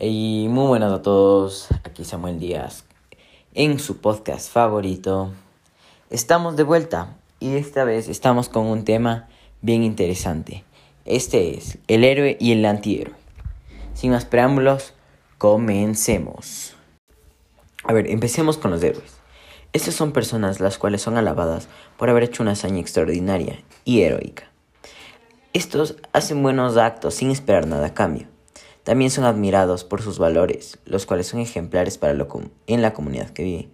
Y muy buenas a todos, aquí Samuel Díaz en su podcast favorito. Estamos de vuelta y esta vez estamos con un tema bien interesante. Este es el héroe y el antihéroe. Sin más preámbulos, comencemos. A ver, empecemos con los héroes. Estas son personas las cuales son alabadas por haber hecho una hazaña extraordinaria y heroica. Estos hacen buenos actos sin esperar nada a cambio. También son admirados por sus valores, los cuales son ejemplares para lo en la comunidad que vive.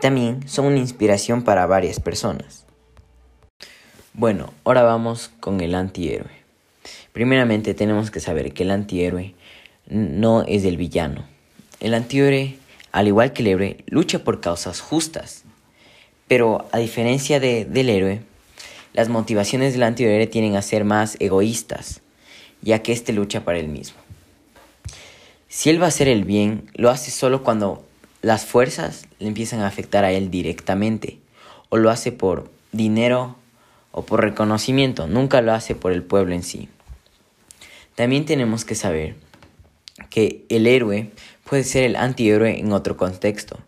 También son una inspiración para varias personas. Bueno, ahora vamos con el antihéroe. Primeramente tenemos que saber que el antihéroe no es el villano. El antihéroe, al igual que el héroe, lucha por causas justas. Pero a diferencia del héroe, las motivaciones del antihéroe tienen a ser más egoístas, ya que éste lucha para él mismo. Si él va a hacer el bien, lo hace solo cuando las fuerzas le empiezan a afectar a él directamente, o lo hace por dinero o por reconocimiento, nunca lo hace por el pueblo en sí. También tenemos que saber que el héroe puede ser el antihéroe en otro contexto,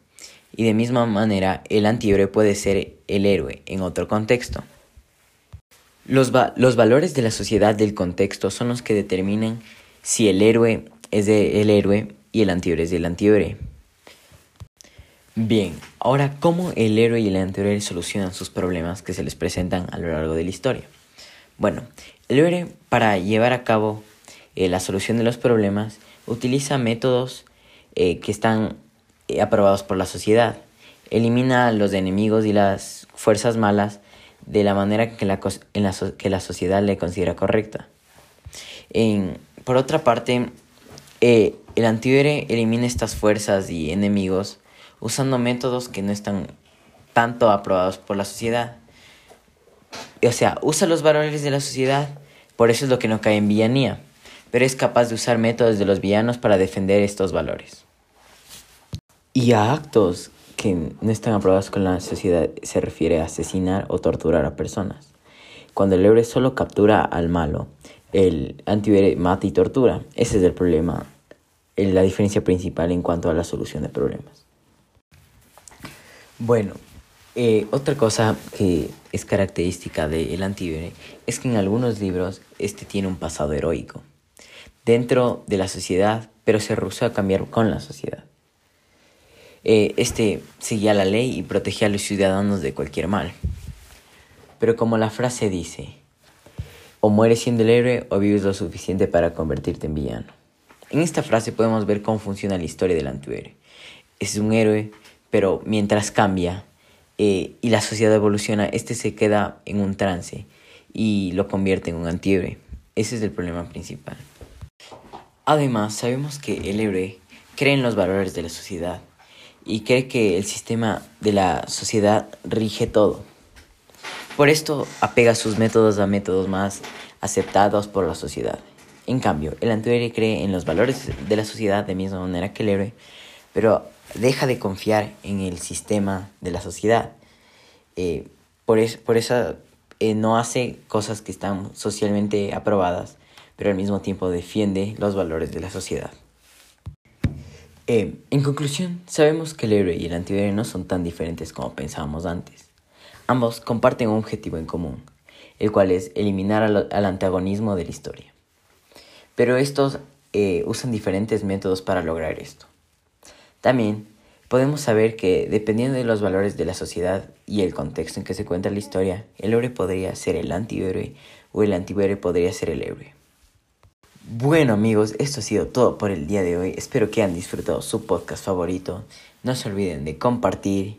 y de misma manera el antihéroe puede ser el héroe en otro contexto. Los, valores de la sociedad del contexto son los que determinan si el héroe es del héroe y el antihéroe es del antihéroe. Bien, ahora, ¿cómo el héroe y el antihéroe solucionan sus problemas que se les presentan a lo largo de la historia? Bueno, el héroe, para llevar a cabo eh, la solución de los problemas, utiliza métodos eh, que están eh, aprobados por la sociedad. Elimina a los enemigos y las fuerzas malas de la manera que la, en la, que la sociedad le considera correcta. por otra parte, eh, el antihéroe elimina estas fuerzas y enemigos usando métodos que no están tanto aprobados por la sociedad. O sea, usa los valores de la sociedad, por eso es lo que no cae en villanía, pero es capaz de usar métodos de los villanos para defender estos valores. Y a actos que no están aprobados con la sociedad se refiere a asesinar o torturar a personas. Cuando el héroe solo captura al malo, el antihéroe mata y tortura. Ese es el problema, la diferencia principal en cuanto a la solución de problemas. Bueno, eh, otra cosa que es característica del antihéroe es que en algunos libros este tiene un pasado heroico dentro de la sociedad, pero se rehusó a cambiar con la sociedad. Eh, este seguía la ley y protegía a los ciudadanos de cualquier mal. Pero como la frase dice, o mueres siendo el héroe o vives lo suficiente para convertirte en villano. En esta frase podemos ver cómo funciona la historia del antihéroe. Es un héroe, pero mientras cambia eh, y la sociedad evoluciona, este se queda en un trance y lo convierte en un antihéroe. Ese es el problema principal. Además, sabemos que el héroe cree en los valores de la sociedad y cree que el sistema de la sociedad rige todo. Por esto apega sus métodos a métodos más aceptados por la sociedad. En cambio, el antihéroe cree en los valores de la sociedad de misma manera que el héroe, pero deja de confiar en el sistema de la sociedad. Eh, por, por eso eh, no hace cosas que están socialmente aprobadas, pero al mismo tiempo defiende los valores de la sociedad. Eh, en conclusión, sabemos que el héroe y el antihéroe no son tan diferentes como pensábamos antes. Ambos comparten un objetivo en común, el cual es eliminar al, antagonismo de la historia. Pero estos eh, usan diferentes métodos para lograr esto. También podemos saber que dependiendo de los valores de la sociedad y el contexto en que se cuenta la historia, el héroe podría ser el antihéroe o el antihéroe podría ser el héroe. Bueno amigos, esto ha sido todo por el día de hoy. Espero que hayan disfrutado su podcast favorito. No se olviden de compartir